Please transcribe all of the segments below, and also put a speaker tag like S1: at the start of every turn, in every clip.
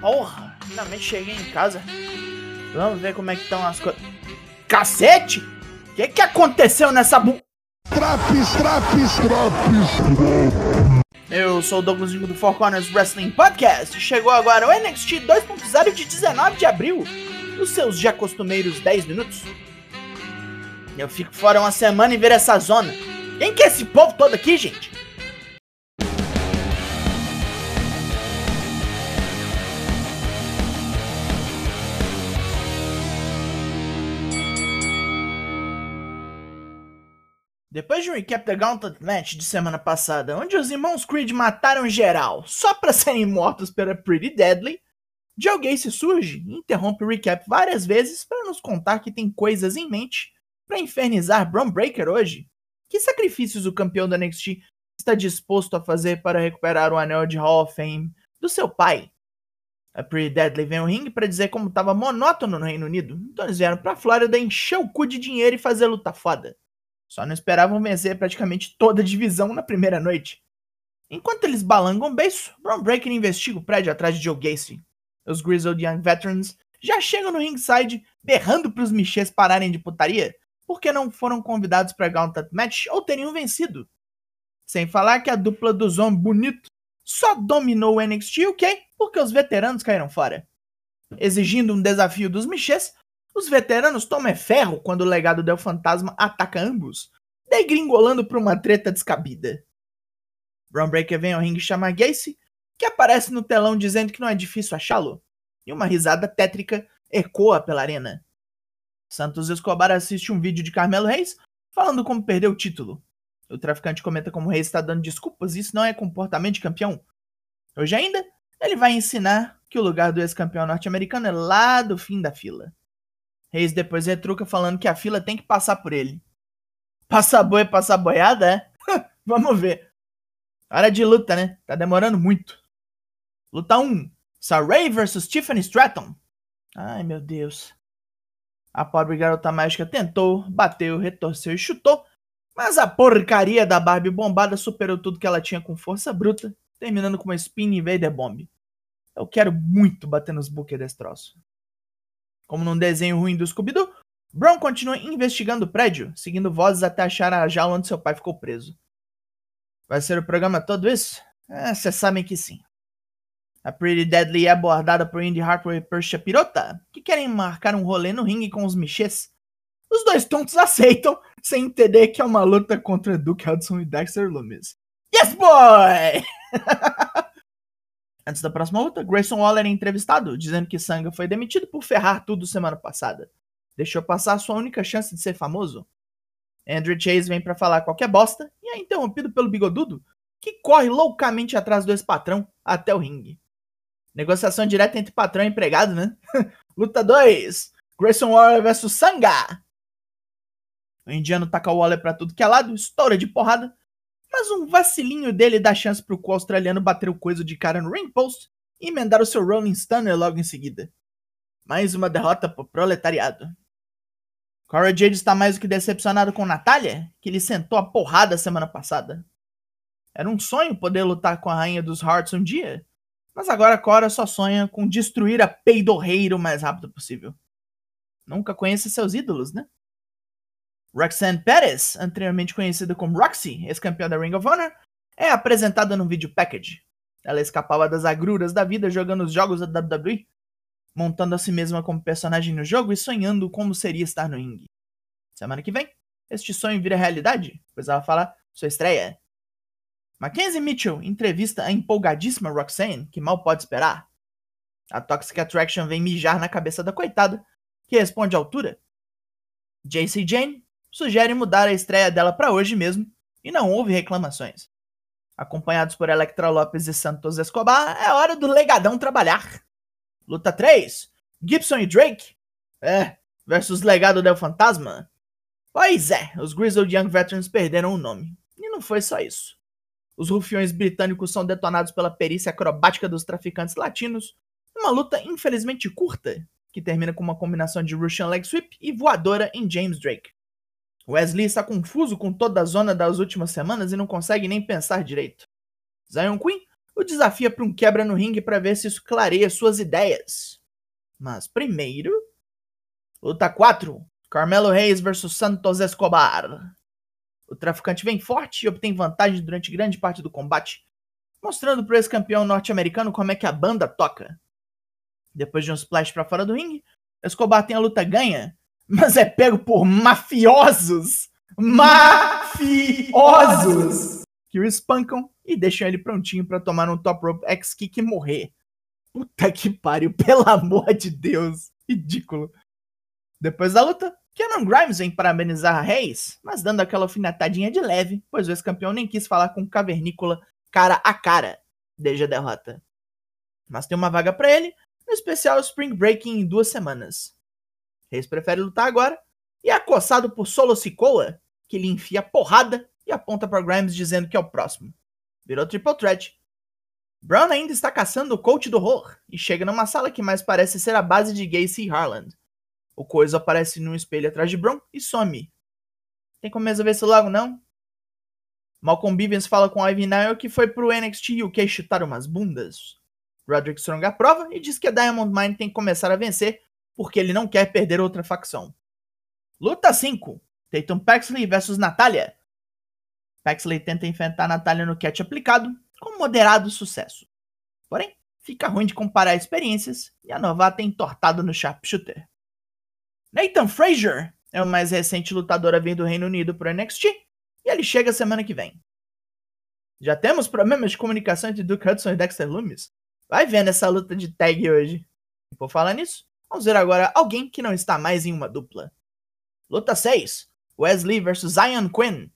S1: Porra, finalmente cheguei em casa. Vamos ver como é que estão as coisas. Cacete! O que, que aconteceu nessa bu...
S2: Traps, traps, traps.
S1: Eu sou o Douglas Dingo do Four Corners Wrestling Podcast e chegou agora o NXT 2.0 de 19 de abril, os seus já costumeiros 10 minutos. Eu fico fora uma semana e ver essa zona. Quem que é esse povo todo aqui, gente? Depois de um recap da Gauntlet Match de semana passada, onde os irmãos Creed mataram geral só para serem mortos pela Pretty Deadly, Joe Gacy surge e interrompe o recap várias vezes para nos contar que tem coisas em mente para infernizar Braun Breaker hoje. Que sacrifícios o campeão da NXT está disposto a fazer para recuperar o anel de Hall of Fame do seu pai? A Pretty Deadly vem ao ringue para dizer como estava monótono no Reino Unido, então eles vieram para Flórida encher o cu de dinheiro e fazer luta foda. Só não esperavam vencer praticamente toda a divisão na primeira noite. Enquanto eles balangam beiço, Braun Breaker investiga o prédio atrás de Joe Gacy. Os Grizzled Young Veterans já chegam no ringside berrando para os Michês pararem de putaria, porque não foram convidados para Gauntlet Match ou teriam vencido. Sem falar que a dupla dos homens bonito só dominou o NXT UK porque os veteranos caíram fora. Exigindo um desafio dos Michês, os veteranos tomam ferro quando o legado del fantasma ataca ambos, degringolando por uma treta descabida. Braun Breaker vem ao ringue chamar Gacy, que aparece no telão dizendo que não é difícil achá-lo, e uma risada tétrica ecoa pela arena. Santos Escobar assiste um vídeo de Carmelo Reis falando como perdeu o título. O traficante comenta como o Reis está dando desculpas e isso não é comportamento de campeão. Hoje ainda, ele vai ensinar que o lugar do ex-campeão norte-americano é lá do fim da fila. Reis depois retruca falando que a fila tem que passar por ele. Passar boi, passar boiada, é? Vamos ver. Hora de luta, né? Tá demorando muito. Luta 1. Saray vs Tiffany Stratton. Ai, meu Deus. A pobre garota mágica tentou, bateu, retorceu e chutou, mas a porcaria da Barbie bombada superou tudo que ela tinha com força bruta, terminando com uma Spin Invader Bomb. Eu quero muito bater nos buques desse troço. Como num desenho ruim do Scooby-Doo, Brown continua investigando o prédio, seguindo vozes até achar a jaula onde seu pai ficou preso. Vai ser o programa todo isso? É, vocês sabem que sim. A Pretty Deadly é abordada por Indy Hartwell e Persia Pirota, que querem marcar um rolê no ringue com os Michês. Os dois tontos aceitam, sem entender que é uma luta contra Duke Hudson e Dexter Loomis. Yes, boy! Antes da próxima luta, Grayson Waller é entrevistado, dizendo que Sanga foi demitido por ferrar tudo semana passada. Deixou passar sua única chance de ser famoso. Andrew Chase vem para falar qualquer bosta e é interrompido pelo bigodudo, que corre loucamente atrás do ex-patrão até o ringue. Negociação direta entre patrão e empregado, né? luta 2: Grayson Waller vs Sanga. O indiano taca o Waller pra tudo que é lado, estoura de porrada, mas um vacilinho dele dá chance pro australiano bater o coisa de cara no ring post e emendar o seu Rolling Stunner logo em seguida. Mais uma derrota pro proletariado. Cora Jade está mais do que decepcionado com Natália, que lhe sentou a porrada semana passada. Era um sonho poder lutar com a rainha dos Hearts um dia, mas agora Cora só sonha com destruir a peidorreira o mais rápido possível. Nunca conhece seus ídolos, né? Roxanne Perez, anteriormente conhecida como Roxy, ex-campeã da Ring of Honor, é apresentada no vídeo package. Ela escapava das agruras da vida jogando os jogos da WWE, montando a si mesma como personagem no jogo e sonhando como seria estar no ringue. Semana que vem, este sonho vira realidade, pois ela fala sua estreia. Mackenzie Mitchell entrevista a empolgadíssima Roxanne, que mal pode esperar. A Toxic Attraction vem mijar na cabeça da coitada, que responde à altura. JC Jane sugere mudar a estreia dela para hoje mesmo e não houve reclamações. Acompanhados por Electra Lopes e Santos Escobar, é hora do legadão trabalhar. Luta 3: Gibson e Drake? É, versus Legado del Fantasma? Pois é, os Grizzled Young Veterans perderam o nome. E não foi só isso. Os rufiões britânicos são detonados pela perícia acrobática dos traficantes latinos, uma luta infelizmente curta, que termina com uma combinação de Russian Leg Sweep e voadora em James Drake. Wesley está confuso com toda a zona das últimas semanas e não consegue nem pensar direito. Zion Queen o desafia para um quebra no ringue para ver se isso clareia suas ideias. Mas primeiro, luta 4, Carmelo Reis versus Santos Escobar. O traficante vem forte e obtém vantagem durante grande parte do combate, mostrando para esse campeão norte-americano como é que a banda toca. Depois de um splash para fora do ringue, Escobar tem a luta ganha, mas é pego por mafiosos. Mafiosos! Que o espancam e deixam ele prontinho para tomar um top rope X-Kick e morrer. Puta que pariu, pelo amor de Deus. Ridículo. Depois da luta, Cameron Grimes vem parabenizar Reis, mas dando aquela alfinetadinha de leve, pois o ex-campeão nem quis falar com o Cavernícola cara a cara desde a derrota. Mas tem uma vaga para ele no especial Spring Breaking em duas semanas. Reis prefere lutar agora e é acossado por Solo Sikoa, que lhe enfia porrada e aponta para Grimes dizendo que é o próximo. Virou Triple Threat. Brown ainda está caçando o coach do horror e chega numa sala que mais parece ser a base de Gacy Harland. O Coisa aparece num espelho atrás de Brown e some. Tem como resolver isso logo, não? Malcolm Bivens fala com Ivy Nile que foi pro NXT UK chutar umas bundas. Roderick Strong aprova e diz que a Diamond Mine tem que começar a vencer porque ele não quer perder outra facção. Luta 5: Tatum Paxley versus Natalia. Paxley tenta enfrentar Natalia no catch aplicado com moderado sucesso. Porém, fica ruim de comparar experiências e a novata é entortada no sharpshooter. Nathan Frazier é o mais recente lutador a vir do Reino Unido para o NXT e ele chega semana que vem. Já temos problemas de comunicação entre Duke Hudson e Dexter Loomis? Vai vendo essa luta de tag hoje. E por falar nisso, vamos ver agora alguém que não está mais em uma dupla. Luta 6. Wesley vs Zion Quinn.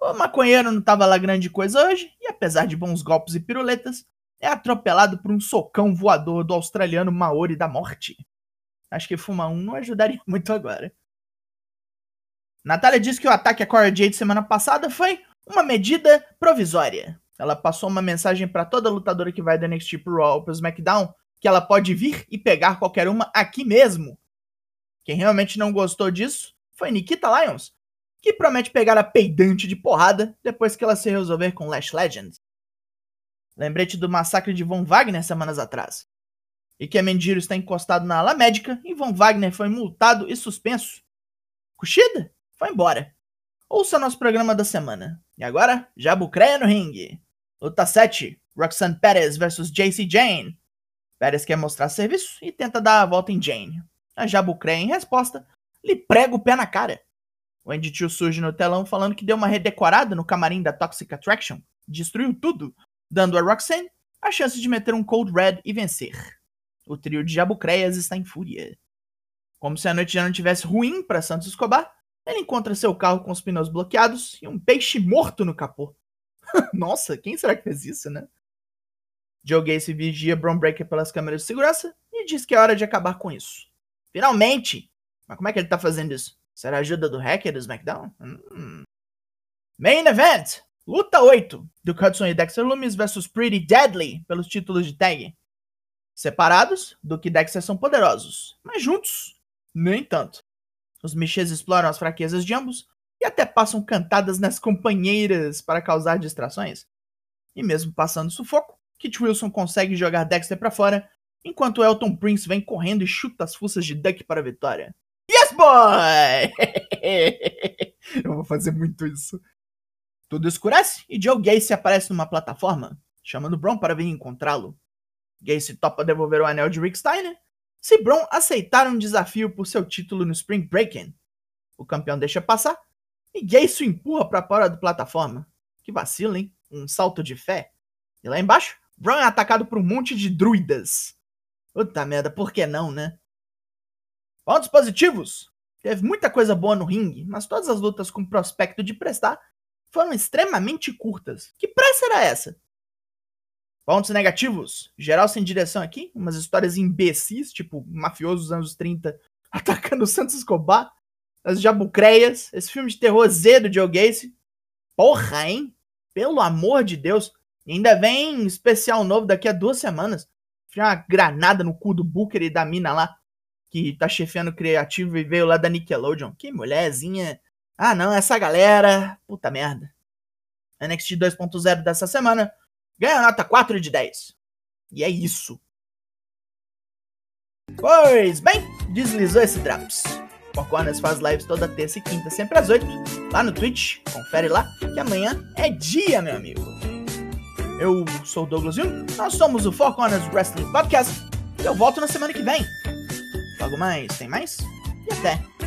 S1: O maconheiro não estava lá grande coisa hoje, e apesar de bons golpes e piruletas, é atropelado por um socão voador do australiano Maori da morte. Acho que fumar um não ajudaria muito agora. Natália disse que o ataque a Cora Jade semana passada foi uma medida provisória. Ela passou uma mensagem para toda lutadora que vai da NXT pro Raw pro SmackDown que ela pode vir e pegar qualquer uma aqui mesmo. Quem realmente não gostou disso foi Nikita Lyons, que promete pegar a peidante de porrada depois que ela se resolver com Lash Legends. Lembrete do massacre de Von Wagner semanas atrás. E que a Mendiru está encostado na ala médica e Von Wagner foi multado e suspenso. Kushida foi embora. Ouça nosso programa da semana. E agora, Jabucreia no ringue. Luta 7, Roxanne Perez vs JC Jane. Perez quer mostrar serviço e tenta dar a volta em Jane. A Jabucreia, em resposta, lhe prega o pé na cara. O Andy Tio surge no telão falando que deu uma redecorada no camarim da Toxic Attraction, destruiu tudo, dando a Roxanne a chance de meter um Cold Red e vencer. O trio de Jabucreias está em fúria. Como se a noite já não tivesse ruim para Santos Escobar, ele encontra seu carro com os pneus bloqueados e um peixe morto no capô. Nossa, quem será que fez isso, né? Joe Gacy vigia Bron Breaker pelas câmeras de segurança e diz que é hora de acabar com isso. Finalmente! Mas como é que ele tá fazendo isso? Será a ajuda do hacker do SmackDown? Hum. Main Event! Luta 8 do Hudson e Dexter Loomis versus Pretty Deadly pelos títulos de tag. Separados, Duke e Dexter são poderosos, mas juntos, nem tanto. Os Michês exploram as fraquezas de ambos e até passam cantadas nas companheiras para causar distrações. E mesmo passando sufoco, Kit Wilson consegue jogar Dexter para fora, enquanto Elton Prince vem correndo e chuta as fuças de Duck para a vitória. Yes, boy! Eu vou fazer muito isso. Tudo escurece e Joe Gacy aparece numa plataforma, chamando Bron para vir encontrá-lo. Gacy topa devolver o anel de Rick Steiner se Bron aceitar um desafio por seu título no Spring Breaking. O campeão deixa passar e Gacy o empurra para fora da plataforma. Que vacilo, hein? Um salto de fé. E lá embaixo, Bron é atacado por um monte de druidas. Puta merda, por que não, né? Pontos positivos. Teve muita coisa boa no ringue, mas todas as lutas com prospecto de prestar foram extremamente curtas. Que pressa era essa? Pontos negativos. Geral sem direção aqui. Umas histórias imbecis, tipo mafiosos dos anos 30 atacando o Santos Escobar. As jabucreias. Esse filme de terror Z do Joe Gacy. Porra, hein? Pelo amor de Deus. Ainda vem especial novo daqui a duas semanas. Uma granada no cu do Booker e da mina lá. Que tá chefiando criativo e veio lá da Nickelodeon. Que mulherzinha. Ah, não, essa galera. Puta merda. NXT 2.0 dessa semana ganha nota 4 de 10. E é isso. Pois bem, deslizou esse Drops. Four Corners faz lives toda terça e quinta, sempre às 8, lá no Twitch. Confere lá, que amanhã é dia, meu amigo. Eu sou o Douglas Jung, nós somos o Four Corners Wrestling Podcast. E eu volto na semana que vem. Logo mais, tem mais? E até.